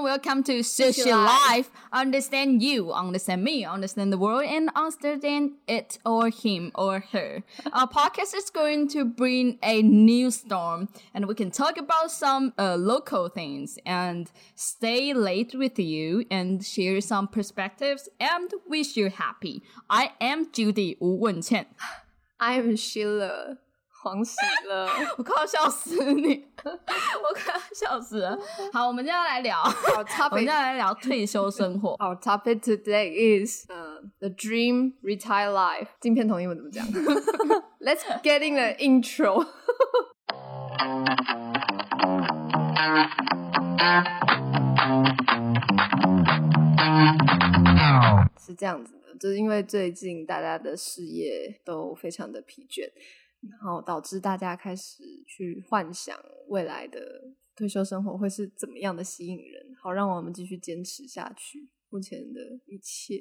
everyone. Welcome to Sushi Life. Understand you, understand me, understand the world, and understand it or him or her. Our podcast is going to bring a new storm, and we can talk about some uh, local things and stay late with you and share some perspectives and wish you happy. I am Judy Wu Wenqian. I am Sheila 黄喜了，我快要笑死你，我快要笑死了。好，我们接下来聊，好我们接下来聊退休生活。Our topic today is uh, the dream retire life。镜片同英文怎么讲？Let's get in the intro。是这样子的，就是因为最近大家的事业都非常的疲倦，然后导致大家开始去幻想未来的退休生活会是怎么样的吸引人，好让我们继续坚持下去。目前的一切，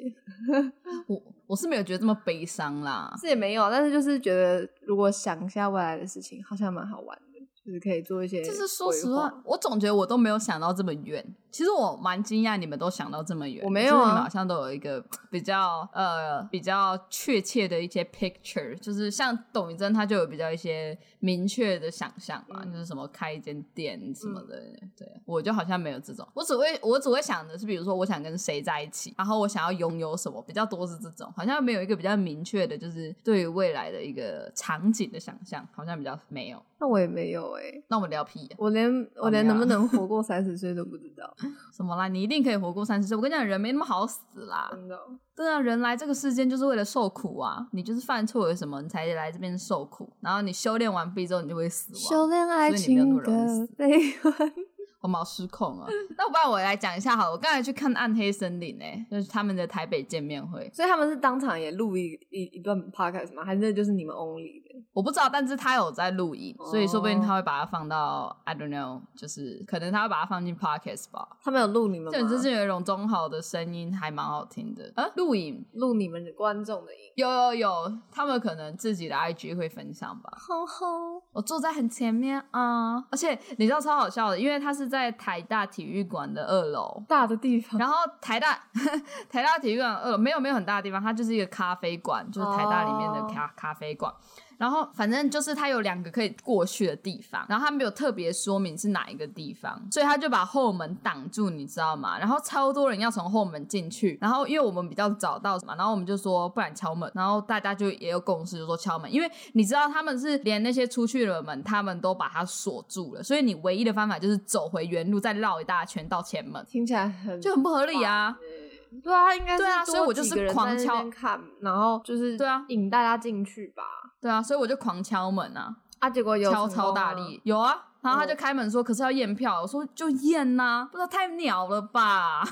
我我是没有觉得这么悲伤啦，这也没有，但是就是觉得如果想一下未来的事情，好像蛮好玩的，就是可以做一些。就是说实话，，我总觉得我都没有想到这么远。其实我蛮惊讶你们都想到这么远，我没有啊你们好像都有一个比较呃比较确切的一些 picture，就是像董宇臻他就有比较一些明确的想象嘛，嗯就是什么开一间店什么的。对我就好像没有这种，我只会我只会想的是，比如说我想跟谁在一起，然后我想要拥有什么，比较多是这种，好像没有一个比较明确的，就是对于未来的一个场景的想象，好像比较没有。那我也没有哎、那我们聊屁、我连我连能不能 活过三十岁都不知道，什么啦？你一定可以活过三十岁。我跟你讲，人没那么好死啦。真的哦。对啊，人来这个世间就是为了受苦啊。你就是犯错了什么，你才来这边受苦。然后你修炼完毕之后，你就会死亡。修炼爱情的悲欢。我毛失控了！那不然我来讲一下好了。我刚才去看《暗黑森林》诶，就是他们的台北见面会。所以他们是当场也录一一一段 podcast 吗？还是那就是你们 only 的？我不知道，但是他有在录影，所以说不定哦他会把它放到 I don't know，就是可能他会把它放进 podcast 吧。他们有录你们吗？就就是有一种中好的声音，还蛮好听的。啊，录影录你们的观众的音。有有有，他们可能自己的 IG 会分享吧。吼吼，我坐在很前面啊、而且你知道超好笑的，因为他是在台大体育馆的二楼。大的地方。然后台大 台大体育馆二楼没有没有很大的地方，它就是一个咖啡馆，就是台大里面的哦咖、咖啡馆。然后反正就是它有两个可以过去的地方，然后它没有特别说明是哪一个地方，所以他就把后门挡住，你知道吗？然后超多人要从后门进去，然后因为我们比较早到嘛，然后我们就说不然敲门，然后大家就也有共识，就说敲门，因为你知道他们是连那些出去的门他们都把它锁住了，所以你唯一的方法就是走回原路，再绕一大圈到前门，听起来很就很不合理啊。对啊，应该是对啊所以我就是狂敲看，然后就是对啊引大家进去吧。对啊，所以我就狂敲门啊，啊，结果有敲超大力，有啊。然后他就哦开门说：“可是要验票。”我说：“就验呐、不知道太鸟了吧？”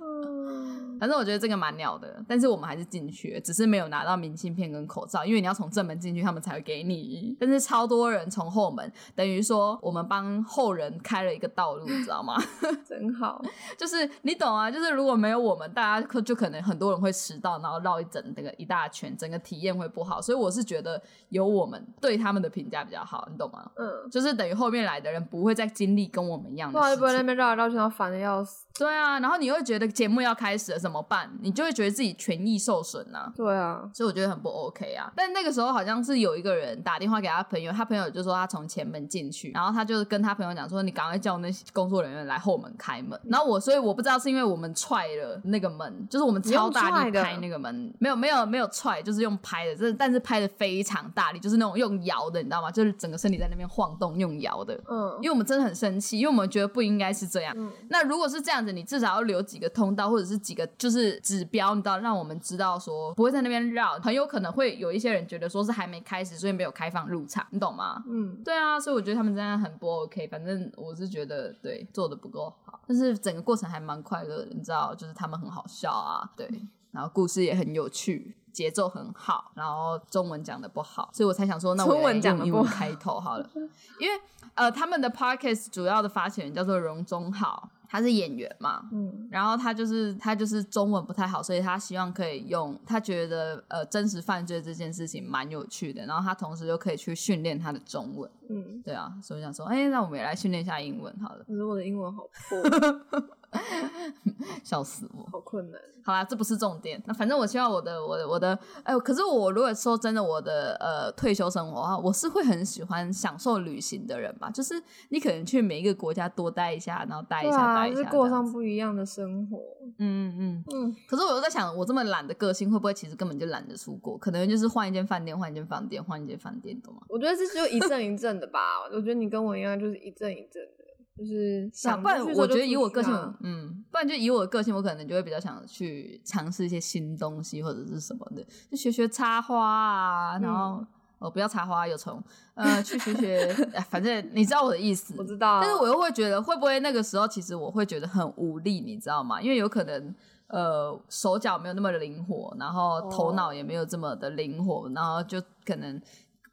嗯反正我觉得这个蛮鸟的，但是我们还是进去了，只是没有拿到明信片跟口罩，因为你要从正门进去，他们才会给你。但是超多人从后门，等于说我们帮后人开了一个道路，你知道吗？真好。就是你懂啊，就是如果没有我们，大家可就可能很多人会迟到，然后绕一整那个一大圈，整个体验会不好。所以我是觉得有我们对他们的评价比较好，你懂吗？嗯，就是等于后面来的人不会再经历跟我们一样的事情。就不会在那边绕来绕去，然后烦的要死。对啊，然后你会觉得节目要开始了怎么办？你就会觉得自己权益受损呐、对啊，所以我觉得很不 OK 啊。但那个时候好像是有一个人打电话给他朋友，他朋友就说他从前门进去，然后他就跟他朋友讲说：“你赶快叫那些工作人员来后门开门。”然后我所以我不知道是因为我们踹了那个门，就是我们超大力拍那个门，没有没有没有踹，就是用拍的，真的但是拍的非常大力，就是那种用摇的，你知道吗？就是整个身体在那边晃动，用摇的。嗯因为我们真的很生气，因为我们觉得不应该是这样。嗯那如果是这样子，你至少要留几个通道，或者是几个就是指标，你知道，让我们知道说不会在那边绕，很有可能会有一些人觉得说是还没开始，所以没有开放入场，你懂吗？嗯，对啊，所以我觉得他们真的很不 OK。反正我是觉得对做的不够好，但是整个过程还蛮快乐的，你知道，就是他们很好笑啊，对，然后故事也很有趣，节奏很好，然后中文讲的不好，所以我才想说，那我中文讲得不好用英文开头好了，因为呃，他们的 podcast 主要的发起人叫做荣中浩，他是演员嘛，嗯。然后他就是他就是中文不太好，所以他希望可以用他觉得呃真实犯罪这件事情蛮有趣的，然后他同时又可以去训练他的中文，嗯，对啊，所以我想说，哎，那我们也来训练一下英文好了，可是我的英文好破，笑死我。好困难。好啦，这不是重点。那反正我希望我的我的我的，哎、可是我如果说真的，我的呃退休生活的话，我是会很喜欢享受旅行的人吧。就是你可能去每一个国家多待一下，然后待一下，待一下，就是过上不一样的生活。嗯嗯嗯。嗯，可是我又在想，我这么懒的个性，会不会其实根本就懒得出国？可能就是换一间饭店，换一间饭店，换一间饭店，懂吗？我觉得这就一阵一阵的吧。我觉得你跟我一样，就是一阵一阵的，就是想不然我觉得以我个性嗯，不然就以我的个性，我可能就会比较想去尝试一些新东西或者是什么的，就学学插花啊，然后、嗯哦不要插花有虫，呃，去学学，哎反正你知道我的意思。我知道啊，但是我又会觉得，会不会那个时候其实我会觉得很无力，你知道吗？因为有可能呃手脚没有那么灵活，然后头脑也没有这么的灵活，然后就可能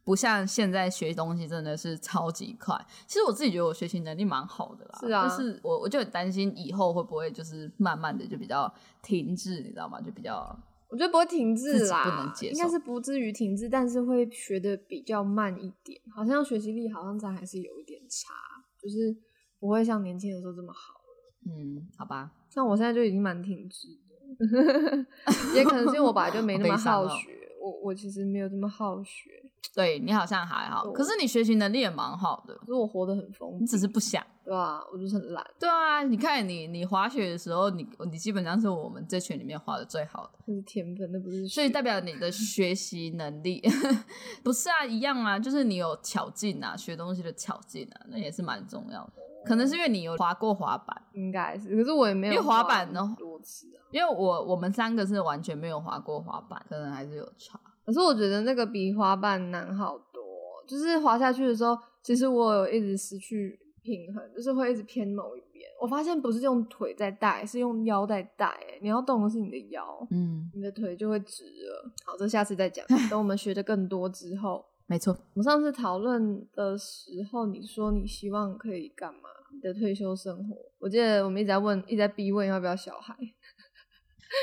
不像现在学东西真的是超级快。其实我自己觉得我学习能力蛮好的啦，是啊就是我我就很担心以后会不会就是慢慢的就比较停滞，你知道吗？就比较我觉得不会停滞啦，不能接受应该是不至于停滞，但是会学的比较慢一点，好像学习力好像咱还是有一点差，就是不会像年轻的时候这么好。嗯，好吧，像我现在就已经蛮停滞的，也可能是因为我本来就没那么好学，我我其实没有这么好学，对你好像还好，可是你学习能力也蛮好的，可是我活得很疯你，只是不想。对啊、我就是很懒，对啊，你看你你滑雪的时候，你你基本上是我们这群里面滑的最好的，那是天分，那不是所以代表你的学习能力 不是啊，一样啊，就是你有巧劲啊，学东西的巧劲啊，那也是蛮重要的。可能是因为你有滑过滑板，应该是，可是我也没有因为滑板呢很多次啊。因为我我们三个是完全没有滑过滑板，可能还是有差。可是我觉得那个比滑板难好多，就是滑下去的时候，其实我有一直失去平衡，就是会一直偏某一边。我发现不是用腿在带，是用腰在带。哎，你要动的是你的腰，嗯，你的腿就会直了。好，这下次再讲。等我们学的更多之后，没错。我们上次讨论的时候，你说你希望可以干嘛？的退休生活，我记得我们一直在问，一直在逼问要不要小孩。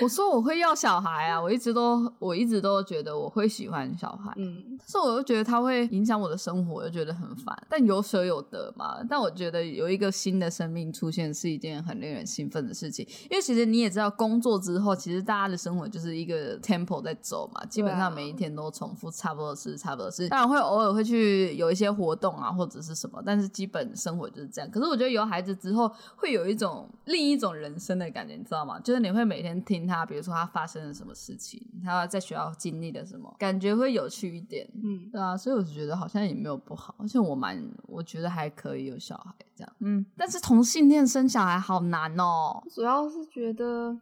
我说我会要小孩啊，我一直都我一直都觉得我会喜欢小孩，嗯，但是我又觉得它会影响我的生活，我又觉得很烦。但有舍有得嘛，但我觉得有一个新的生命出现是一件很令人兴奋的事情，因为其实你也知道，工作之后，其实大家的生活就是一个 tempo 在走嘛，基本上每一天都重复差不多是差不多是，当然会偶尔会去有一些活动啊或者是什么，但是基本生活就是这样。可是我觉得有孩子之后，会有一种另一种人生的感觉，你知道吗？就是你会每天听他，比如说他发生了什么事情，他在学校经历了什么，感觉会有趣一点。嗯，对啊，所以我就觉得好像也没有不好，而且我蛮我觉得还可以有小孩这样，嗯，但是同性恋生小孩好难哦。主要是觉得，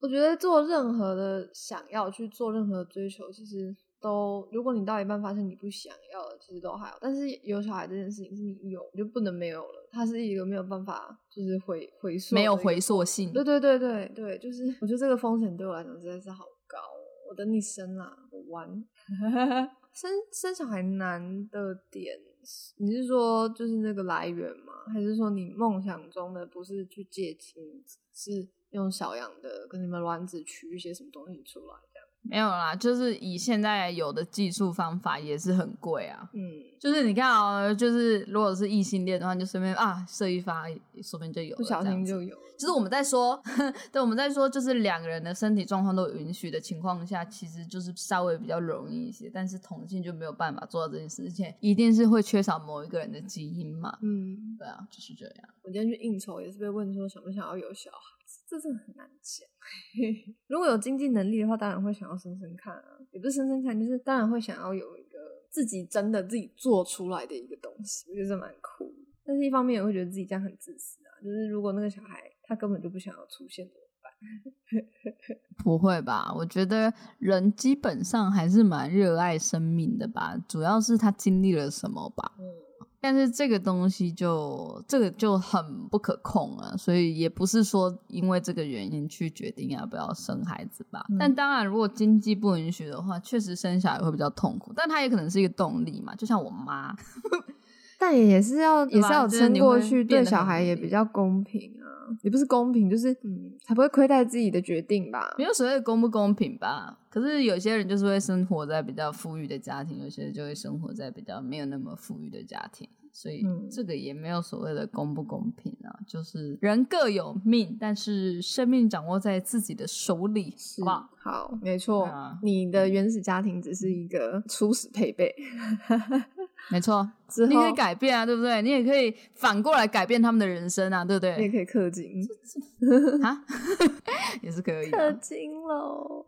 我觉得做任何的想要去做任何的追求，其实都，如果你到一半发现你不想要了，其实都还好。但是有小孩这件事情是你有，你就不能没有了，它是一个没有办法就是回回溯，没有回。溯性，对对对对对，就是我觉得这个风险对我来讲实在是好高哦。我等你生啦，我玩。生生小孩难的点，你是说就是那个来源吗？还是说你梦想中的不是去借精子，是用小羊的跟你们卵子取一些什么东西出来？没有啦，就是以现在有的技术方法也是很贵啊。嗯，就是你看哦，就是如果是异性恋的话，你就随便啊射一发，说不定就有了。不小心就有了。就是我们在说，对，我们在说，就是两个人的身体状况都允许的情况下，其实就是稍微比较容易一些。但是同性就没有办法做到这件事情，一定是会缺少某一个人的基因嘛。嗯，对啊，就是这样。我今天去应酬也是被问说想不想要有小孩，这真的很难讲。如果有经济能力的话，当然会想要生生看啊，也不是生生看，就是当然会想要有一个自己真的自己做出来的一个东西，我觉得这蛮酷的。但是一方面也会觉得自己这样很自私啊，就是如果那个小孩他根本就不想要出现怎么办？不会吧？我觉得人基本上还是蛮热爱生命的吧，主要是他经历了什么吧。嗯，但是这个东西就这个就很不可控啊，所以也不是说因为这个原因去决定要不要生孩子吧。但当然，如果经济不允许的话，确实生小孩会比较痛苦，但它也可能是一个动力嘛。就像我妈，但也是要也是要撑过去，对小孩也比比较公平啊。也不是公平，就是嗯，才不会亏待自己的决定吧。没有所谓的公不公平吧。可是有些人就是会生活在比较富裕的家庭，有些人就会生活在比较没有那么富裕的家庭，所以这个也没有所谓的公不公平啊。就是人各有命，但是生命掌握在自己的手里，好不好？好，没错。啊你的原始家庭只是一个初始配备，没错，你可以改变啊，对不对？你也可以反过来改变他们的人生啊，对不对？你也可以氪金，啊，也是可以。氪金喽。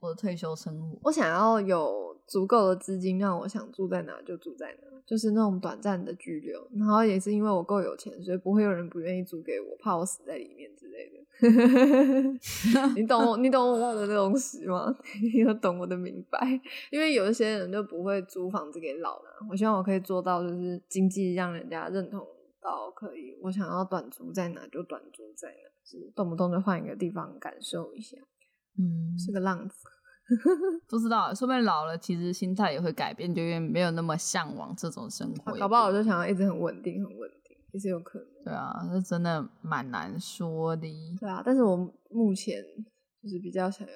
我的退休生活，我想要有足够的资金，让我想住在哪就住在哪，就是那种短暂的居留。然后也是因为我够有钱，所以不会有人不愿意租给我，怕我死在里面之类的。你懂我，你懂我的东西吗？你有懂我的明白？因为有一些人就不会租房子给老人，我希望我可以做到，就是经济让人家认同到可以，我想要短租在哪就短租在哪，就是动不动就换一个地方感受一下，嗯，是个浪子。不知道，说不定老了，其实心态也会改变，就因为没有那么向往这种生活。搞不好我就想要一直很稳定，很稳定，也是有可能。对啊，这真的蛮难说的。对啊，但是我目前就是比较想要，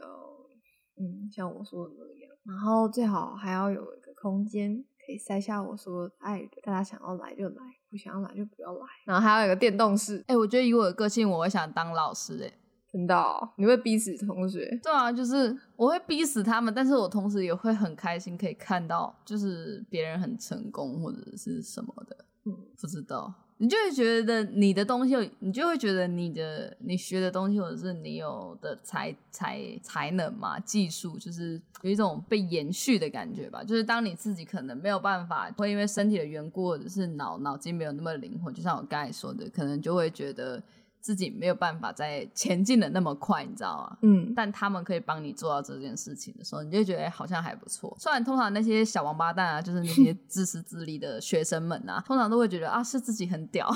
嗯，像我说的那样，然后最好还要有一个空间可以塞下我所有的爱人，大家想要来就来，不想要来就不要来。然后还要有一个电动室，哎、我觉得以我的个性，我会想当老师、哎，真的哦、你会逼死同学。对啊，就是我会逼死他们，但是我同时也会很开心，可以看到就是别人很成功或者是什么的。嗯，不知道，你就会觉得你的东西，你就会觉得你的你学的东西，或者是你有的才才才能嘛，技术，就是有一种被延续的感觉吧。就是当你自己可能没有办法，会因为身体的缘故，或者是脑脑筋没有那么灵活，就像我刚才说的，可能就会觉得自己没有办法再前进的那么快，你知道吗？嗯，但他们可以帮你做到这件事情的时候，你就觉得、哎好像还不错。虽然通常那些小王八蛋啊，就是那些自私自利的学生们啊，通常都会觉得啊是自己很屌，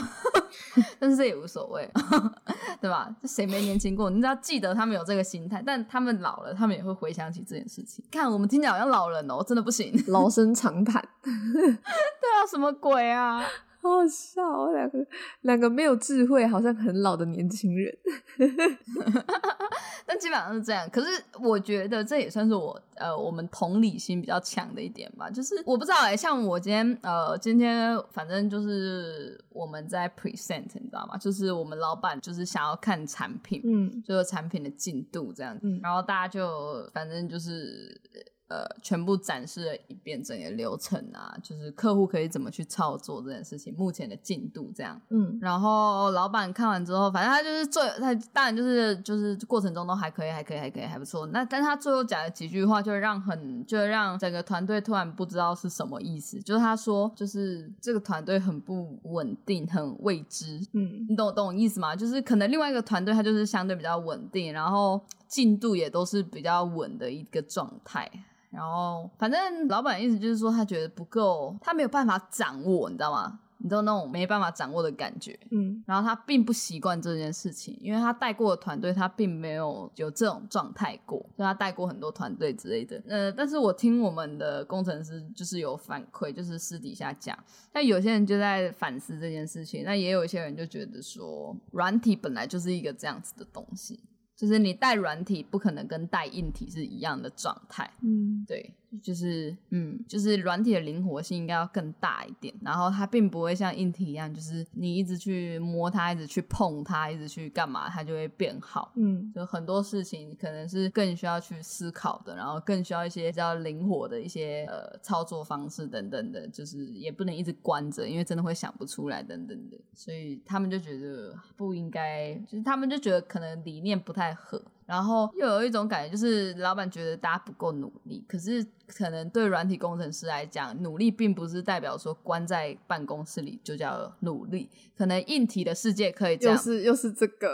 但是这也无所谓，对吧？这谁没年轻过？你只要记得他们有这个心态，但他们老了，他们也会回想起这件事情。看我们听起来好像老人哦，真的不行。老生常谈，啊，什么鬼啊？好好笑哦，两个两个没有智慧，好像很老的年轻人。但基本上是这样。可是我觉得这也算是我呃我们同理心比较强的一点吧。就是我不知道哎、像我今天呃今天反正就是我们在 present，你知道吗？就是我们老板就是想要看产品，嗯就是产品的进度这样子，嗯然后大家就反正就是。呃，全部展示了一遍整个流程啊，就是客户可以怎么去操作这件事情，目前的进度这样。嗯然后老板看完之后，反正他就是最他当然就是就是过程中都还可以，还可以，还可以，还不错。那但他最后讲了几句话，就让很就让整个团队突然不知道是什么意思。就是他说，就是这个团队很不稳定，很未知。嗯你懂懂我意思吗？就是可能另外一个团队，他就是相对比较稳定，然后进度也都是比较稳的一个状态。然后反正老板意思就是说，他觉得不够，他没有办法掌握，你知道吗？你知道那种没办法掌握的感觉。嗯然后他并不习惯这件事情，因为他带过的团队，他并没有有这种状态过，就他带过很多团队之类的。呃，但是我听我们的工程师就是有反馈，就是私底下讲，但有些人就在反思这件事情，那也有一些人就觉得说，软体本来就是一个这样子的东西，就是你带软体不可能跟带硬体是一样的状态。嗯对，就是嗯，就是软体的灵活性应该要更大一点，然后它并不会像硬体一样，就是你一直去摸它，一直去碰它，一直去干嘛，它就会变好。嗯。就很多事情可能是更需要去思考的，然后更需要一些比较灵活的一些呃操作方式等等的，就是也不能一直关着，因为真的会想不出来等等的，所以他们就觉得不应该，就是他们就觉得可能理念不太合，然后又有一种感觉就是老板觉得大家不够努力，可是可能对软体工程师来讲，努力并不是代表说关在办公室里就叫努力，可能硬体的世界可以这又样，是又是这个，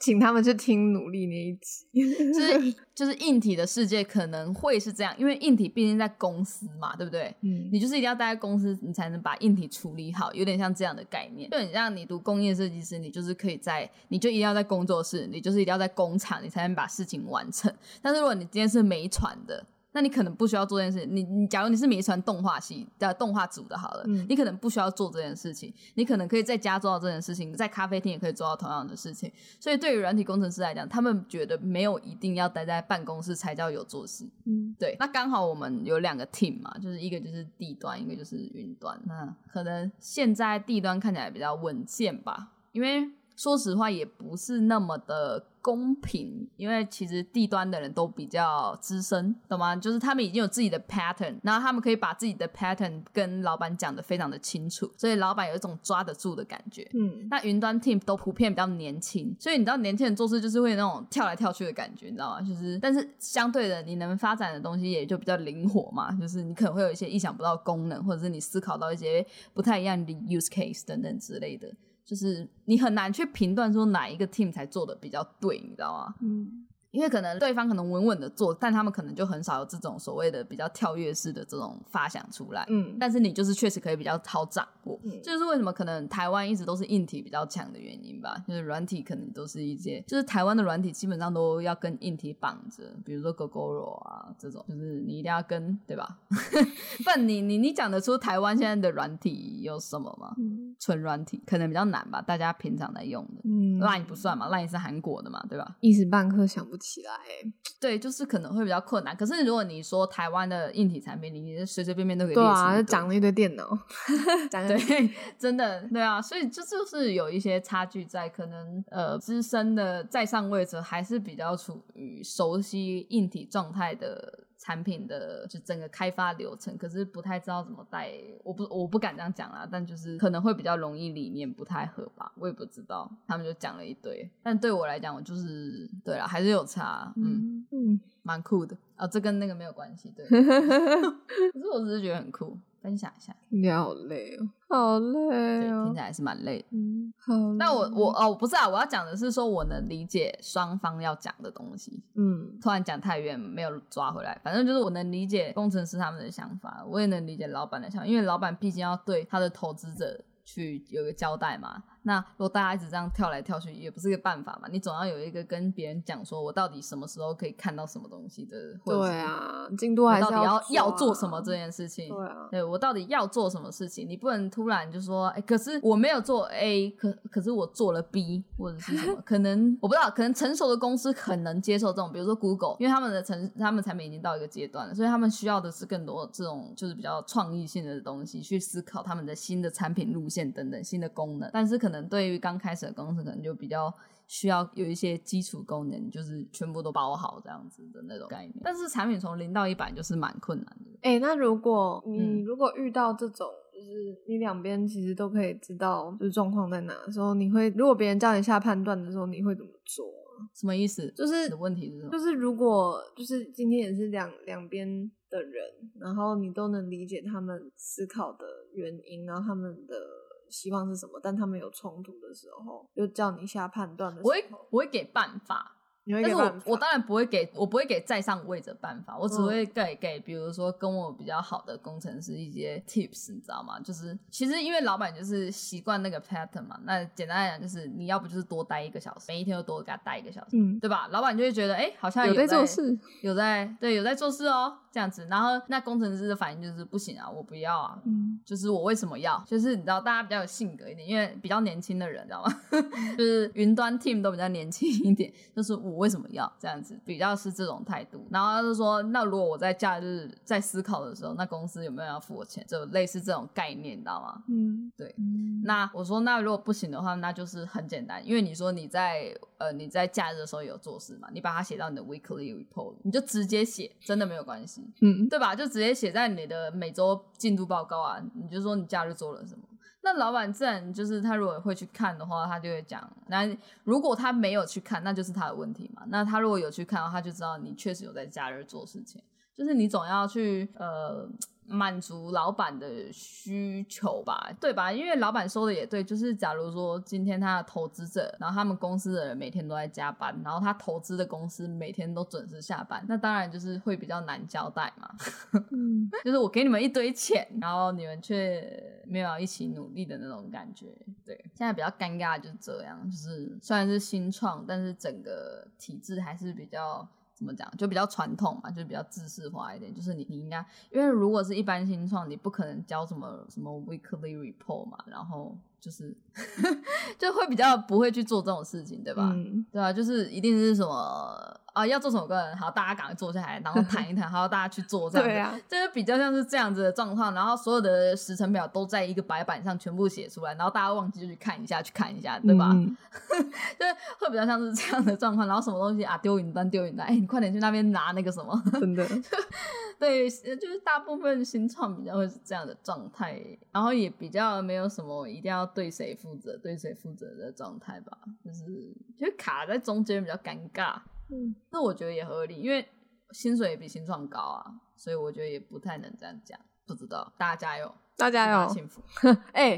请他们去听努力那一集。就是 就是硬体的世界可能会是这样，因为硬体毕竟在公司嘛，对不对？嗯你就是一定要待在公司，你才能把硬体处理好，有点像这样的概念。就很像你读工业设计师，你就是可以在，你就一定要在工作室，你就是一定要在工厂，你才能把事情完成。但是如果你今天是没传的，那你可能不需要做这件事。你你假如你是没传动画系的动画组的，好了，嗯你可能不需要做这件事情，你可能可以在家做到这件事情，在咖啡厅也可以做到同样的事情。所以对于软体工程师来讲，他们觉得没有一定要待在办公室才叫有做事。嗯对，那刚好我们有两个 team 嘛，就是一个就是地端，一个就是云端。那可能现在地端看起来比较稳健吧，因为说实话也不是那么的公平，因为其实地端的人都比较资深，懂吗？就是他们已经有自己的 pattern，然后他们可以把自己的 pattern 跟老板讲的非常的清楚，所以老板有一种抓得住的感觉。嗯那云端 team 都普遍比较年轻，所以你知道年轻人做事就是会有那种跳来跳去的感觉，你知道吗？就是，但是相对的，你能发展的东西也就比较灵活嘛，就是你可能会有一些意想不到的功能，或者是你思考到一些不太一样的 use case 等等之类的，就是你很难去评断说哪一个 team 才做的比较对，你知道吗？嗯因为可能对方可能稳稳的做，但他们可能就很少有这种所谓的比较跳跃式的这种发想出来。嗯但是你就是确实可以比较好掌握，嗯这就是为什么可能台湾一直都是硬体比较强的原因吧。就是软体可能都是一些，就是台湾的软体基本上都要跟硬体绑着，比如说 Gogoro 啊这种，就是你一定要跟，对吧？不然你你你讲得出台湾现在的软体有什么吗？嗯纯软体可能比较难吧，大家平常在用的。嗯 Line 不算嘛，Line 是韩国的嘛，对吧？一时半刻想不起来欸。对，就是可能会比较困难。可是如果你说台湾的硬体产品，你随随便便都可以列出对啊，一堆就长了一堆电脑，对，真的对啊，所以这就是有一些差距在，可能呃资深的在上位者还是比较处于熟悉硬体状态的产品的就整个开发流程，可是不太知道怎么带，我不我不敢这样讲啦，但就是可能会比较容易理念不太合吧，我也不知道，他们就讲了一堆，但对我来讲，我就是对了，还是有差，嗯，嗯嗯，蛮酷的。啊、这跟那个没有关系，对，可是我只是觉得很酷，分享一下，听起来好累哦，好累，哦听起。来是蛮累的。嗯，好那。我我哦不是啊，我要讲的是说我能理解双方要讲的东西。嗯突然讲太远，没有抓回来。反正就是我能理解工程师他们的想法，我也能理解老板的想法，因为老板毕竟要对他的投资者去有个交代嘛。那如果大家一直这样跳来跳去，也不是个办法嘛。你总要有一个跟别人讲，说我到底什么时候可以看到什么东西的，或者对啊，进度还是我到底要要要做啊什么这件事情。对啊，对我到底要做什么事情？你不能突然就说，哎、可是我没有做 A，可可是我做了 B，或者是什么？可能我不知道，可能成熟的公司很能接受这种，比如说 Google，因为他们的成他们产品已经到一个阶段了，所以他们需要的是更多这种就是比较创意性的东西，去思考他们的新的产品路线等等新的功能。但是可能对于刚开始的公司，可能就比较。需要有一些基础功能，就是全部都包好这样子的那种概念。但是产品从零到一百就是蛮困难的。哎、那如果你嗯如果遇到这种，就是你两边其实都可以知道就是状况在哪的时候，你会如果别人叫你下判断的时候，你会怎么做啊？什么意思？就是的问题是什么？就是如果就是今天也是两两边的人，然后你都能理解他们思考的原因，然后他们的希望是什么，但他们有冲突的时候，就叫你下判断的时我会，我会给办法，但是我我当然不会给，我不会给在上位者办法，我只嗯会给给比如说跟我比较好的工程师一些 tips，你知道吗？就是其实因为老板就是习惯那个 pattern 嘛，那简单来讲就是你要不就是多待一个小时，每一天都多给他待一个小时，嗯对吧？老板就会觉得哎、好像有在在做事，有在对有在做事哦，这样子，然后那工程师的反应就是不行啊，我不要啊，嗯就是我为什么要？就是你知道，大家比较有性格一点，因为比较年轻的人，知道吗？就是云端 team 都比较年轻一点，就是我为什么要这样子，比较是这种态度。然后他就说，那如果我在假日在思考的时候，那公司有没有要付我钱？就类似这种概念，你知道吗？嗯，对嗯那我说，那如果不行的话，那就是很简单，因为你说你在呃你在假日的时候有做事嘛，你把它写到你的 weekly report，你就直接写，真的没有关系。嗯对吧？就直接写在你的每周进度报告啊，你就说你假日做了什么。那老板自然就是他如果会去看的话，他就会讲。那如果他没有去看，那就是他的问题嘛。那他如果有去看的话，他就知道你确实有在假日做事情。就是你总要去呃。满足老板的需求吧，对吧？因为老板说的也对，就是假如说今天他的投资者，然后他们公司的人每天都在加班，然后他投资的公司每天都准时下班，那当然就是会比较难交代嘛。嗯，就是我给你们一堆钱，然后你们却没有一起努力的那种感觉。对，现在比较尴尬就是这样，就是虽然是新创，但是整个体制还是比较。怎么讲？就比较传统嘛，就比较自式化一点。就是你，你应该，因为如果是一般新创，你不可能交什么什么 weekly report 嘛，然后。就是 就会比较不会去做这种事情，对吧？对啊，就是一定是什么啊，要做什么歌好，大家赶快坐下来，然后谈一谈，好，大家去做这样子，就是比较像是这样子的状况。然后所有的时程表都在一个白板上全部写出来，然后大家忘记就去看一下，去看一下，对吧？就是会比较像是这样的状况。然后什么东西啊，丢云端，丢云端，哎，你快点去那边拿那个什么，真的。对，就是大部分新创比较会是这样的状态，然后也比较没有什么一定要对谁负责、对谁负责的状态吧，就是就卡在中间比较尴尬。嗯，那我觉得也合理，因为薪水也比新创高啊，所以我觉得也不太能这样讲。不知道，大家加油，大家加油，幸福。哎，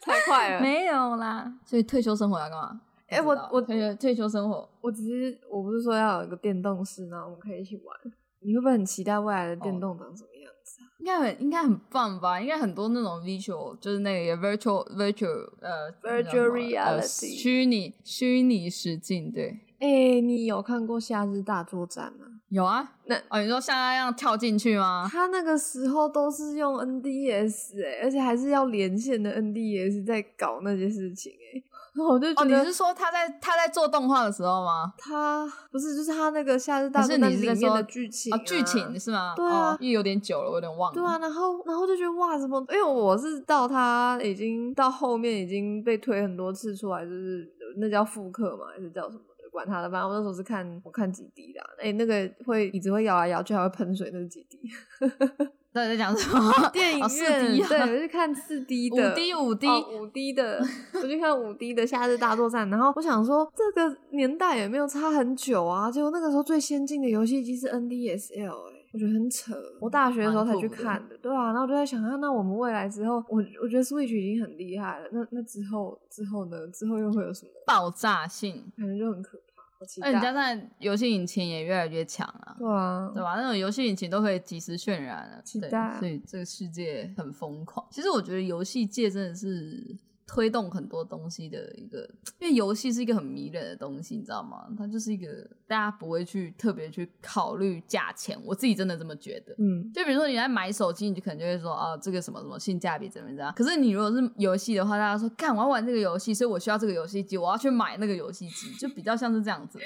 太快了，没有啦。所以退休生活要干嘛？哎，我我退休退休生活，我只是我不是说要有一个电动室呢，我们可以一起玩。你会不会很期待未来的电动长什么样子啊？应该很应该很棒吧？应该很多那种 virtual 就是那个 virtual virtual 呃 virtual reality 虚拟虚拟实境对。哎，你有看过《夏日大作战》吗？有啊。那哦，你说像那样跳进去吗？他那个时候都是用 NDS 哎，而且还是要连线的 NDS 在搞那些事情哎。我就觉得，你是说他在他在做动画的时候吗？他不是，就是他那个夏日大作战里面的剧情啊，剧情是吗？对啊，因为有点久了，我有点忘了。对啊，然后然后就觉得哇，怎么？因为我是到他已经到后面已经被推很多次出来，就是那叫复刻嘛，还是叫什么的？管他的，反正我那时候是看我看几滴的。哎，那个会椅子会摇来摇去，还会喷水，那是几滴？到底在讲什么？电影院对，我是看四 D 的，五 D 五 D 五 D 的，我去看五 D 的《夏日大作战》。然后我想说，这个年代也没有差很久啊。结果那个时候最先进的游戏机是 NDSL，哎，我觉得很扯。我大学的时候才去看的，对啊。然后我就在想，那我们未来之后，我我觉得 Switch 已经很厉害了。那那之后之后呢？之后又会有什么爆炸性？感觉就很可。那你加上游戏引擎也越来越强了，对啊，对吧？那种游戏引擎都可以及时渲染了，期待。所以这个世界很疯狂。其实我觉得游戏界真的是。推动很多东西的一个，因为游戏是一个很迷人的东西，你知道吗？它就是一个大家不会去特别去考虑价钱，我自己真的这么觉得。嗯，就比如说你在买手机，你就可能就会说啊，这个什么什么性价比怎么怎么样。可是你如果是游戏的话，大家说干我要玩这个游戏，所以我需要这个游戏机，我要去买那个游戏机，就比较像是这样子。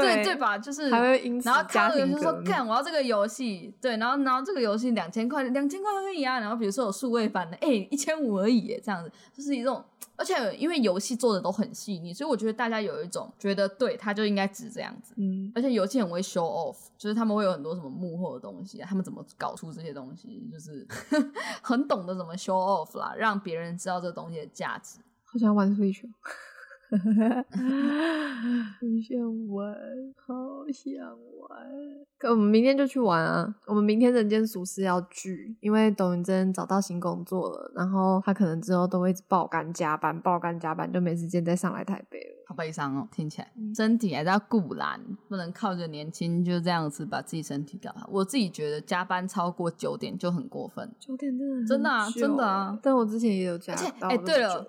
对对吧？就是还会因然后家庭就说干我要这个游戏，对，然后然后这个游戏两千块，两千块而已啊。然后比如说有数位版的，哎，一千五而已，这样子就是一种。而且因为游戏做的都很细腻，所以我觉得大家有一种觉得对它就应该值这样子。嗯，而且游戏很会 show off，就是他们会有很多什么幕后的东西，他们怎么搞出这些东西，就是 很懂得怎么 show off 啦，让别人知道这东西的价值。好想玩 Switch。很想玩，好想玩。可我们明天就去玩啊！我们明天人间俗事要聚，因为董云珍找到新工作了，然后他可能之后都会爆肝加班，爆肝加班就没时间再上来台北了。好悲伤哦，听起来身体还是要顾懒，不能靠着年轻就这样子把自己身体搞好。我自己觉得加班超过九点就很过分，九点真的真的啊，真的啊！但我之前也有加，哎，对了。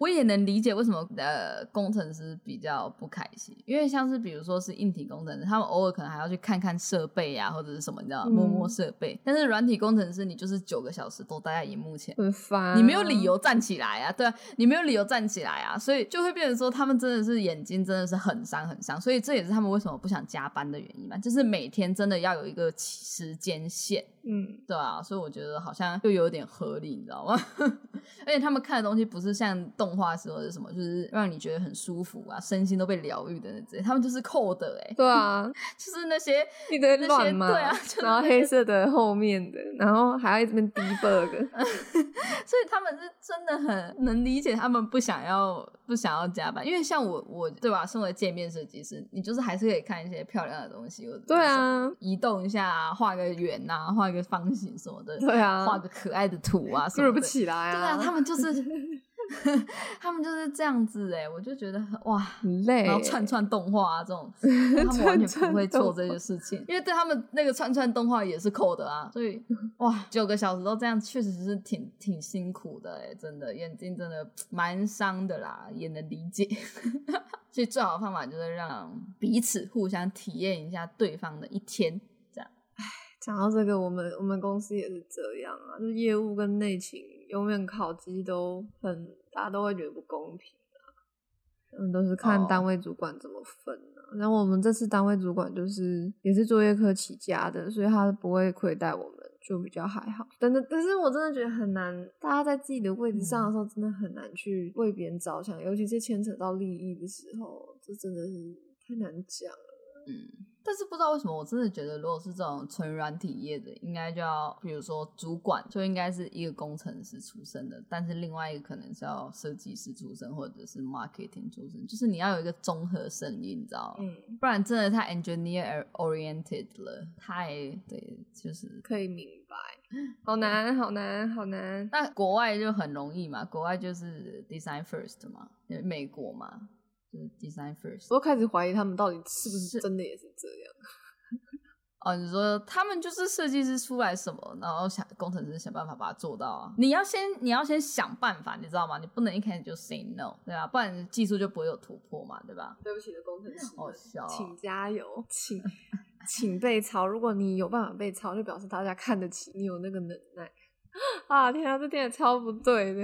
我也能理解为什么呃工程师比较不开心，因为像是比如说是硬体工程师，他们偶尔可能还要去看看设备呀，或者是什么，你知道摸摸设备。但是软体工程师，你就是九个小时都待在荧幕前，很烦，你没有理由站起来啊，对啊，你没有理由站起来啊，所以就会变成说他们真的是眼睛真的是很伤很伤，所以这也是他们为什么不想加班的原因嘛，就是每天真的要有一个时间线。嗯，对啊，所以我觉得好像又有点合理，你知道吗？而且他们看的东西不是像动动画时候是什么，就是让你觉得很舒服啊，身心都被疗愈的那些，他们就是扣的哎、对啊，就是那些一堆那些对啊，就是然后黑色的后面的，然后还要一直边 debug，所以他们是真的很能理解他们不想要不想要加班，因为像我我对吧，身为界面设计师，你就是还是可以看一些漂亮的东西，或者对啊，移动一下啊，画个圆呐、画个方形什么的，对啊。画个可爱的图啊什么的。起来对啊，他们就是 他们就是这样子哎、我就觉得哇，很累然后串串动画啊这种，他们完全不会做这些事情，因为对他们那个串串动画也是扣的啊，所以 哇，九个小时都这样，确实是挺挺辛苦的哎、真的眼睛真的蛮伤的啦，也能理解。所以最好的方法就是让彼此互相体验一下对方的一天，这样。讲到这个，我们我们公司也是这样啊，就是业务跟内勤永远考绩都很，大家都会觉得不公平啊。嗯，都是看哦单位主管怎么分啊。然后我们这次单位主管就是也是作业科起家的，所以他不会亏待我们，就比较还好。但是，但是我真的觉得很难，大家在自己的位置上的时候，真的很难去为别人着想，尤其是牵扯到利益的时候，这真的是太难讲了。嗯，但是不知道为什么，我真的觉得，如果是这种纯软体业的，应该就要，比如说主管就应该是一个工程师出身的，但是另外一个可能是要设计师出身，或者是 marketing 出身，就是你要有一个综合声音，你知道吗？嗯，不然真的太 engineer oriented 了，太对，就是。可以明白。好难，好难，好难。那国外就很容易嘛，国外就是 design first 嘛，美国嘛，就是 design first。我都开始怀疑他们到底是不是是真的也是这样。哦，你说他们就是设计师出来什么，然后想工程师想办法把它做到啊。你要先你要先想办法，你知道吗？你不能一开始就 say no，对吧？不然技术就不会有突破嘛，对吧？对不起的工程师们好笑哦请加油，请 请被抄。如果你有办法被抄，就表示大家看得起你有那个能耐。啊天啊，这点超不对的。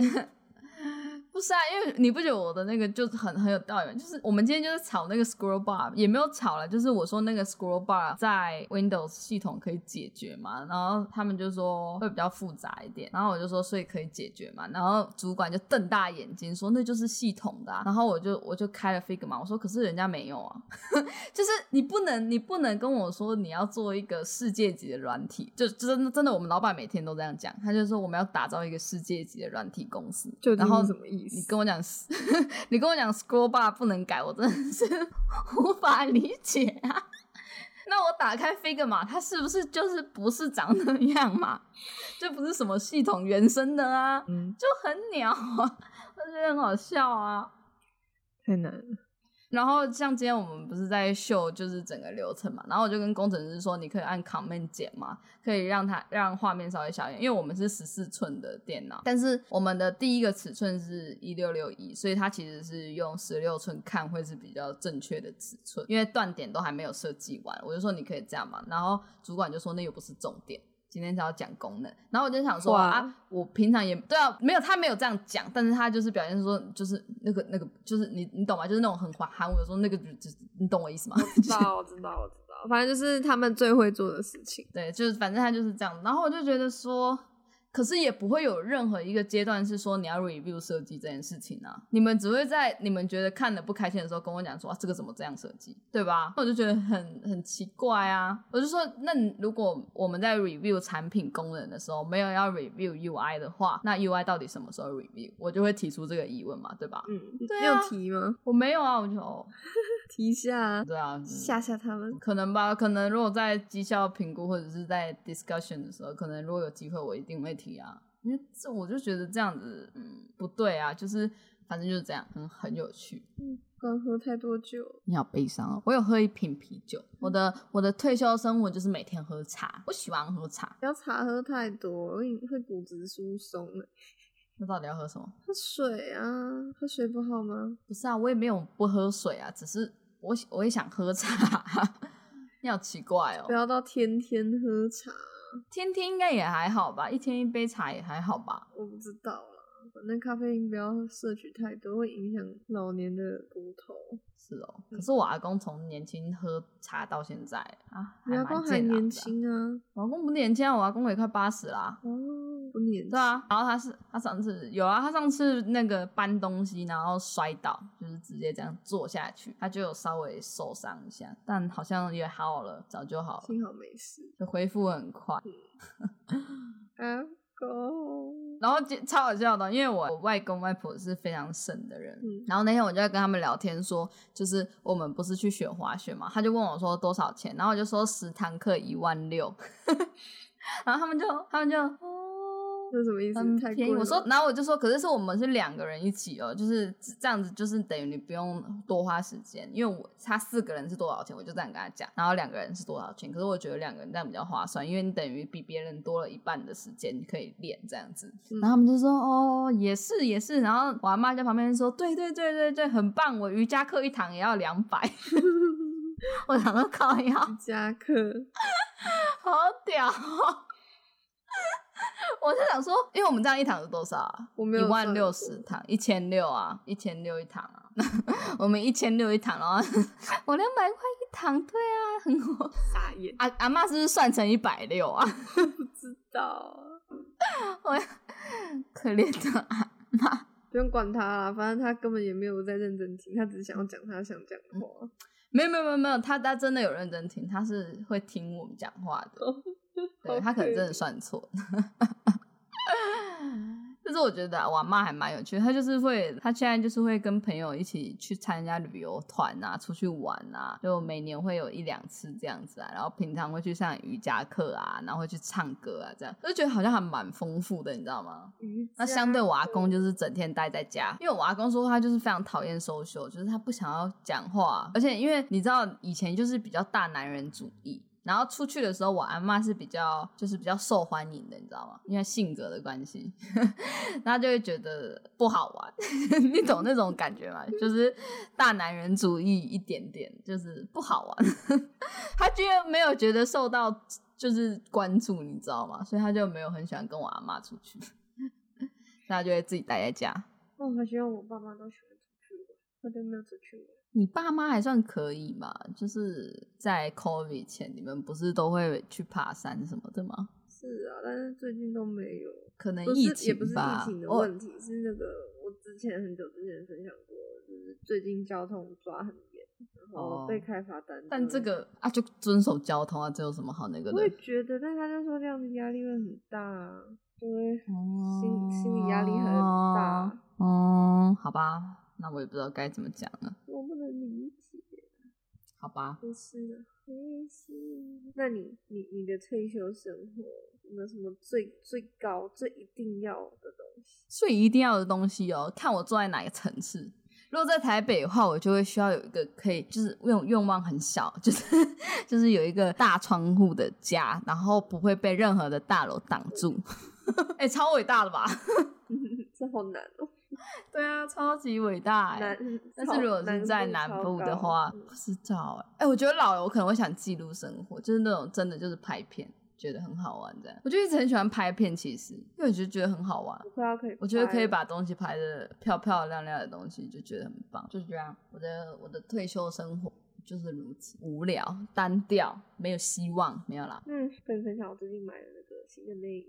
不是啊，因为你不觉得我的那个就是很很有道理吗？就是我们今天就是炒那个 scroll bar，也没有炒了，就是我说那个 scroll bar 在 Windows 系统可以解决嘛，然后他们就说会比较复杂一点，然后我就说所以可以解决嘛，然后主管就瞪大眼睛说那就是系统的、啊，然后我就我就开了 Figma，我说可是人家没有啊，就是你不能你不能跟我说你要做一个世界级的软体，就真的真的我们老板每天都这样讲，他就说我们要打造一个世界级的软体公司，就然后是什么意思 你跟我讲，你跟我讲 scroll bar 不能改，我真的是 无法理解啊。那我打开 Figma，它是不是就是不是长那样嘛？就不是什么系统原生的啊，嗯，就很鸟啊，我觉得很好笑啊。太难了。然后像今天我们不是在秀就是整个流程嘛，然后我就跟工程师说，你可以按 Command 键嘛，可以让它让画面稍微小一点，因为我们是十四寸的电脑，但是我们的第一个尺寸是一六六一，所以它其实是用十六寸看会是比较正确的尺寸，因为断点都还没有设计完，我就说你可以这样嘛，然后主管就说那又不是重点。今天是要讲功能，然后我就想说哇啊，我平常也对啊，没有他没有这样讲，但是他就是表现说，就是那个那个，就是你你懂吗？就是那种很含含糊的说那个就就是你懂我意思吗？知道，我知道，我知道。反正就是他们最会做的事情。对，就是反正他就是这样。然后我就觉得说，可是也不会有任何一个阶段是说你要 review 设计这件事情啊。你们只会在你们觉得看的不开心的时候跟我讲说、啊、这个怎么这样设计，对吧？那我就觉得很很奇怪啊。我就说，那你如果我们在 review 产品功能的时候没有要 review UI 的话，那 UI 到底什么时候 review？我就会提出这个疑问嘛，对吧？嗯，对啊你有提吗？我没有啊，我就哦，提一下啊，对啊，嗯吓吓他们。可能吧，可能如果在绩效评估或者是在 discussion 的时候，可能如果有机会，我一定会提啊。因为这我就觉得这样子，嗯，不对啊，就是反正就是这样，很很有趣。嗯刚喝太多酒，你好悲伤哦，我有喝一瓶啤酒。我的我的退休生活就是每天喝茶，我喜欢喝茶。不要茶喝太多，会会骨质疏松的。那到底要喝什么？喝水啊，喝水不好吗？不是啊，我也没有不喝水啊，只是我我也想喝茶。你好奇怪哦不，要到天天喝茶，天天应该也还好吧，一天一杯茶也还好吧。我不知道啦。反正咖啡因不要摄取太多，会影响老年的骨头。是哦，可是我阿公从年轻喝茶到现在啊，你阿公还年，轻啊，我阿公不年轻啊，我阿公也快八十啦。哦，对啊，然后他是他上次有啊，他上次那个搬东西然后摔倒，就是直接这样坐下去，他就有稍微受伤一下，但好像也好了，早就好了，幸好没事。就恢复很快。啊狗，然后就超好笑的，因为我我外公外婆是非常省的人，嗯。然后那天我就在跟他们聊天说，就是我们不是去学滑雪嘛，他就问我说多少钱，然后我就说十堂课一万六，然后他们就他们就哦，这什么意思？便宜。我说，然后我就说，可是是我们是两个人一起哦，就是这样子，就是等于你不用多花时间，因为我他四个人是多少钱，我就这样跟他讲，然后两个人是多少钱。可是我觉得两个人这样比较划算，因为你等于比别人多了一半的时间可以练这样子。嗯然后他们就说，哦，也是也是。然后我阿妈在旁边说，对对对对对，很棒，我瑜伽课一堂也要两百。我想到靠呀，瑜伽课，好屌、哦！我是想说，因为我们这样一堂是多少啊？我没有一万六十堂，一千六啊，一千六一堂啊。我们一千六一堂，然后 我两百块一堂，对啊，很好。傻眼，阿阿妈是不是算成一百六啊？不知道啊，我可怜的阿妈。不用管他啦，反正他根本也没有在认真听，他只是想要讲他想讲的话。没有没有没有没有，他他真的有认真听，他是会听我们讲话的。对他可能真的算错。就是我觉得、啊、我妈还蛮有趣的，她就是会，她现在就是会跟朋友一起去参加旅游团啊，出去玩啊，就每年会有一两次这样子啊，然后平常会去上瑜伽课啊，然后会去唱歌啊，这样就觉得好像还蛮丰富的，你知道吗？那相对我阿公就是整天待在家，因为我阿公说他就是非常讨厌 social，就是他不想要讲话，而且因为你知道以前就是比较大男人主义。然后出去的时候，我阿妈是比较就是比较受欢迎的，你知道吗？因为性格的关系，他就会觉得不好玩，你懂那种感觉吗？就是大男人主义一点点，就是不好玩。他居然没有觉得受到就是关注，你知道吗？所以他就没有很喜欢跟我阿妈出去。那就会自己待在家。哦，我希望我爸妈都喜欢，我都没有出去玩。你爸妈还算可以嘛？就是在 COVID 前，你们不是都会去爬山什么的吗？是啊，但是最近都没有，可能疫情也不是吧。疫情的哦问题，是那个我之前很久之前分享过，就是最近交通抓很严，然后被哦开罚单。但这个啊，就遵守交通啊，这有什么好那个的我也的？觉得，但他就说这样子压力会很大啊，就会哦心心理压力很大，哦，好吧，那我也不知道该怎么讲了。我不能理解。好吧，不是的，没事。那你你你的退休生活有没有什么最最高最一定要的东西？所以一定要的东西哦，看我住在哪个层次。如果在台北的话，我就会需要有一个可以，就是愿愿望很小，就是就是有一个大窗户的家，然后不会被任何的大楼挡住。哎、超伟大的吧？这好难哦、对啊，超级伟大。但是如果是在南部的话，不知道哎、哎、我觉得老了我可能会想记录生活，就是那种真的就是拍片，觉得很好玩这样。我就一直很喜欢拍片，其实因为我就觉得很好玩。我快要可以，我觉得可以。把东西拍的漂漂亮亮的东西，就觉得很棒。就是这样，我的我的退休生活就是如此无聊、单调，没有希望，没有啦。嗯，跟你分享我最近买的那个新的内衣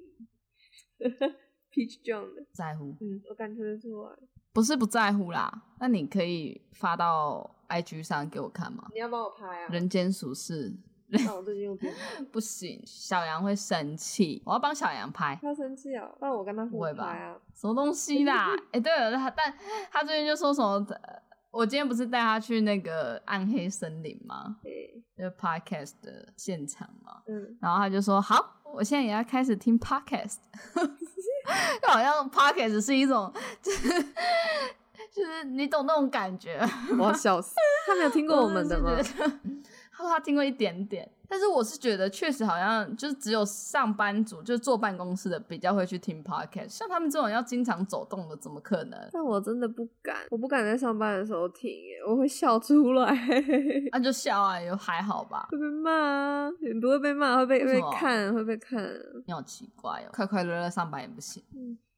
Peach John 的。在乎嗯，我感觉得出来。不是不在乎啦，那你可以发到 IG 上给我看吗？你要帮我拍啊？人间俗事那我最近用电脑，不行，小杨会生气。我要帮小杨拍，他生气啊？那我跟他互不会吧拍啊？什么东西啦？哎、对了，他但他最近就说什么？呃我今天不是带他去那个暗黑森林吗？对，就是 podcast 的现场嘛，嗯，然后他就说：“好，我现在也要开始听 podcast。”就好像 podcast 是一种，就是就是你懂那种感觉。我要笑死。他没有听过我们的吗？他说他听过一点点，但是我是觉得确实好像就是只有上班族，就是坐办公室的比较会去听 podcast，像他们这种要经常走动的，怎么可能？但我真的不敢，我不敢在上班的时候听，耶，我会笑出来，会 那、就笑啊，也还好吧。会被骂啊，也不会被骂，会被为什么被看，会被看。你好奇怪哦，快快乐乐上班也不行。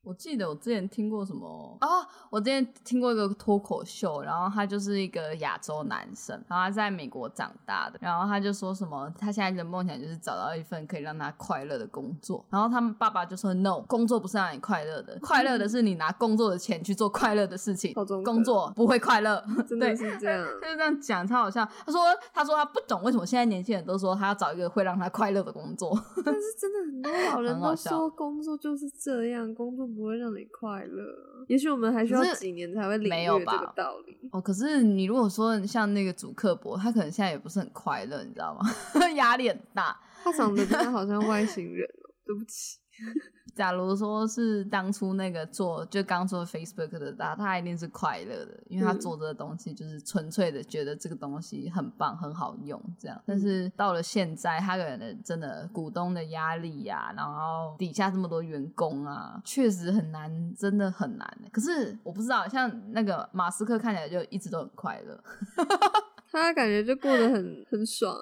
我记得我之前听过什么哦，我之前听过一个脱口秀，然后他就是一个亚洲男生，然后他在美国长大的，然后他就说什么，他现在的梦想就是找到一份可以让他快乐的工作，然后他们爸爸就说 no，工作不是让你快乐的，快乐的是你拿工作的钱去做快乐的事情工作不会快乐，真的对。是这样。就是这样讲，超好笑。他说：“他说他不懂为什么现在年轻人都说他要找一个会让他快乐的工作。但是真的很多老 人都说工作就是这样，工作不会让你快乐。也许我们还需要几年才会领略这个道理。哦，可是你如果说像那个主刻薄，他可能现在也不是很快乐，你知道吗？压力很大。他长得真的好像外星人哦，对不起。假如说是当初那个做就刚做 Facebook 的他，他一定是快乐的，因为他嗯做这个东西就是纯粹的觉得这个东西很棒、很好用这样。但嗯是到了现在，他可能真的股东的压力呀、然后底下这么多员工啊，确实很难，真的很难。可是我不知道，像那个马斯克看起来就一直都很快乐。他感觉就过得很很爽啊。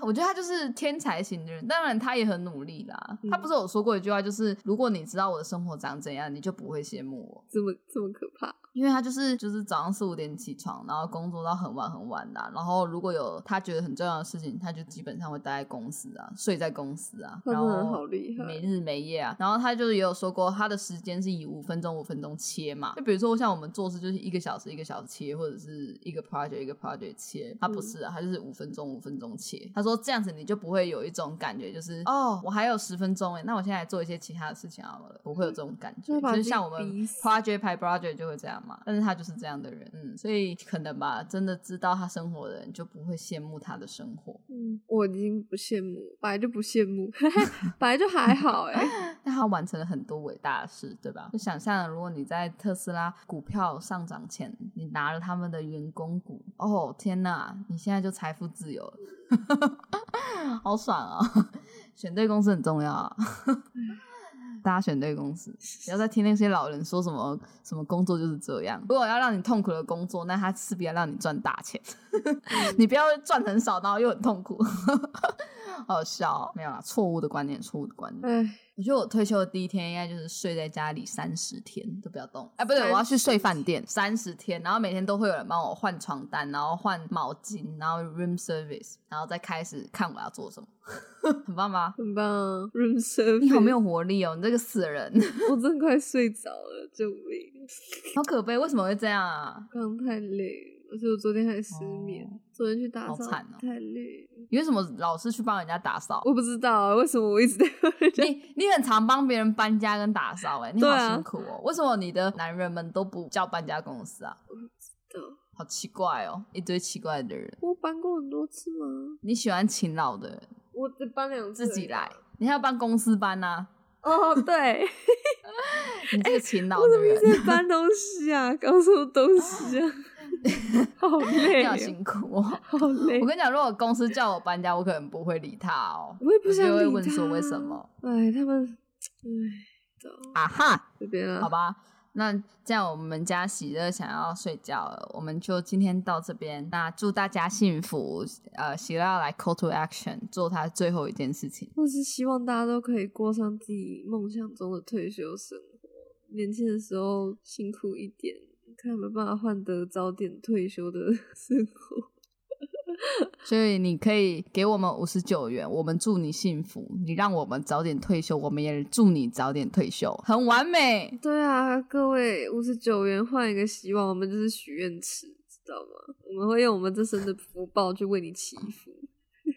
我觉得他就是天才型的人，当然他也很努力啦。嗯他不是有说过一句话，就是如果你知道我的生活长怎样，你就不会羡慕我。这么这么可怕，因为他就是就是早上四五点起床，然后工作到很晚很晚的啊、然后如果有他觉得很重要的事情，他就基本上会待在公司啊，睡在公司啊，然后好厉害。没日没夜啊。然后他就是也有说过，他的时间是以五分钟五分钟切嘛，就比如说像我们做事就是一个小时一个小时切，或者是一个 project 一个 project 切，他不是啊，他就是五分钟五分钟切。他说这样子你就不会有一种感觉，就是哦，我还有十分钟哎，那我现在来做一些其他的事情好了，不会有这种感觉。就是像我们 project 排 project 就会这样嘛，但是他就是这样的人，嗯，所以可能吧，真的知道他生活的人就不会羡慕他的生活。嗯，我已经不羡慕，本来就不羡慕，本来就还好哎、但他完成了很多伟大的事，对吧？就想象，如果你在特斯拉股票上涨前，你拿了他们的员工股，哦天哪，你现在就财富自由了，好爽啊！选对公司很重要啊。大家选对公司，不要再听那些老人说什么什么工作就是这样。如果要让你痛苦的工作，那他势必要让你赚大钱。你不要赚很少，然后又很痛苦，好笑哦、没有啦，错误的观念，错误的观念。哎，我觉得我退休的第一天应该就是睡在家里三十天都不要动。哎，不对，我要去睡饭店三十天，然后每天都会有人帮我换床单，然后换毛巾，然后 room service，然后再开始看我要做什么，很棒吧？很棒啊，room service。你好没有活力哦，你这个死人，我真的快睡着了，救命！好可悲，为什么会这样啊？刚刚太累，而且我昨天还失眠，哦昨天去打扫好惨哦太累。你为什么老是去帮人家打扫？我不知道啊，为什么我一直在你你很常帮别人搬家跟打扫，哎，你好辛苦哦。为什么你的男人们都不叫搬家公司啊？我不知道？好奇怪哦，一堆奇怪的人。我搬过很多次吗？你喜欢勤劳的人，我只搬两次，自己来。。你还要帮公司搬呐、哦，对，你这个勤劳我怎么一的人，直在搬东西啊？搞什么东西啊？好累你好哦，辛苦哦。好累我。跟你讲，如果公司叫我搬家，我可能不会理他哦。我也不想我就会理问说为什么。哎，他们，哎，走啊哈，这边了。好吧。那这样我们家喜乐想要睡觉了，我们就今天到这边。那祝大家幸福。呃，喜乐要来 call to action，做他最后一件事情。我是希望大家都可以过上自己梦想中的退休生活。年轻的时候辛苦一点，看有没有办法换得早点退休的 生活。所以你可以给我们五十九元，我们祝你幸福。你让我们早点退休，我们也祝你早点退休，很完美。对啊，各位五十九元换一个希望，我们就是许愿池，知道吗？我们会用我们这生的福报去为你祈福。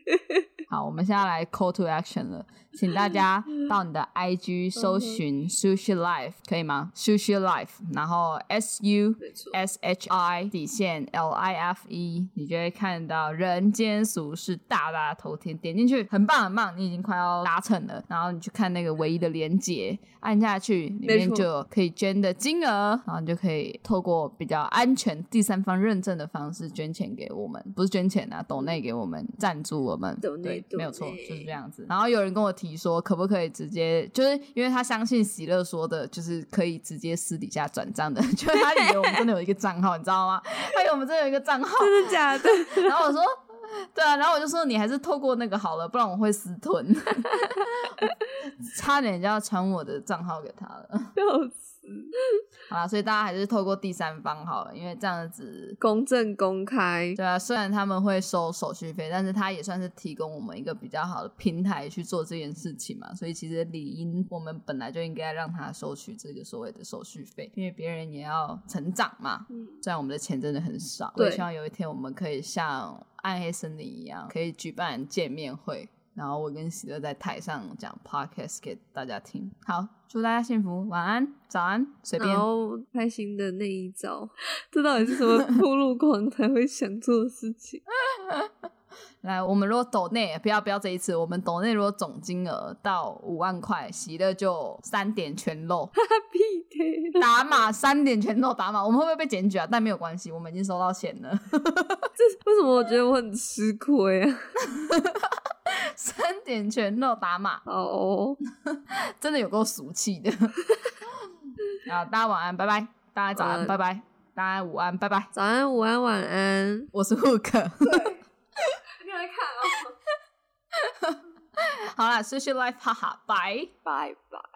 好，我们现在来 call to action 了，请大家到你的 IG 搜寻 Sushi Life，可以吗？Sushi Life，然后 S U，S H I 底线 L I F E，你就会看到人间俗世大大头贴，点进去很棒很棒，你已经快要达成了，然后你去看那个唯一的连接，按下去里面就有可以捐的金额，然后你就可以透过比较安全、第三方认证的方式捐钱给我们，不是捐钱啊，抖内给我们，赞助我们，对，没有错就是这样子。然后有人跟我提说，可不可以直接，就是因为他相信喜乐说的，就是可以直接私底下转账的，就是他以为我们真的有一个账号，你知道吗？他以为我们真的有一个账号，真的假的？然后我说。对啊，然后我就说你还是透过那个好了，不然我会私吞。差点就要传我的账号给他了。笑死！好啦，所以大家还是透过第三方好了，因为这样子公正公开，对啊，虽然他们会收手续费，但是他也算是提供我们一个比较好的平台去做这件事情嘛。所以其实理应我们本来就应该让他收取这个所谓的手续费，因为别人也要成长嘛。嗯，虽然我们的钱真的很少，对我希望有一天我们可以像暗黑森林一样，可以举办见面会。然后我跟喜乐在台上讲 podcast 给大家听。好，祝大家幸福，晚安、早安，随便然。后开心的那一招，这到底是什么铺路狂才会想做的事情？来，我们如果抖内不要不要这一次，我们抖内如果总金额到五万块，喜乐就三点全漏，屁的，打码三点全漏打码，我们会不会被检举啊？但没有关系，我们已经收到钱了，这为什么我觉得我很吃亏啊？三点全漏打码，好哦，真的有够俗气的。好，大家晚安，拜拜；大家早安拜拜；大家午安，拜拜。早安、午安、晚安。我是 Hook，你来看哦，好啦 s u s h i Life，哈哈，拜。拜拜。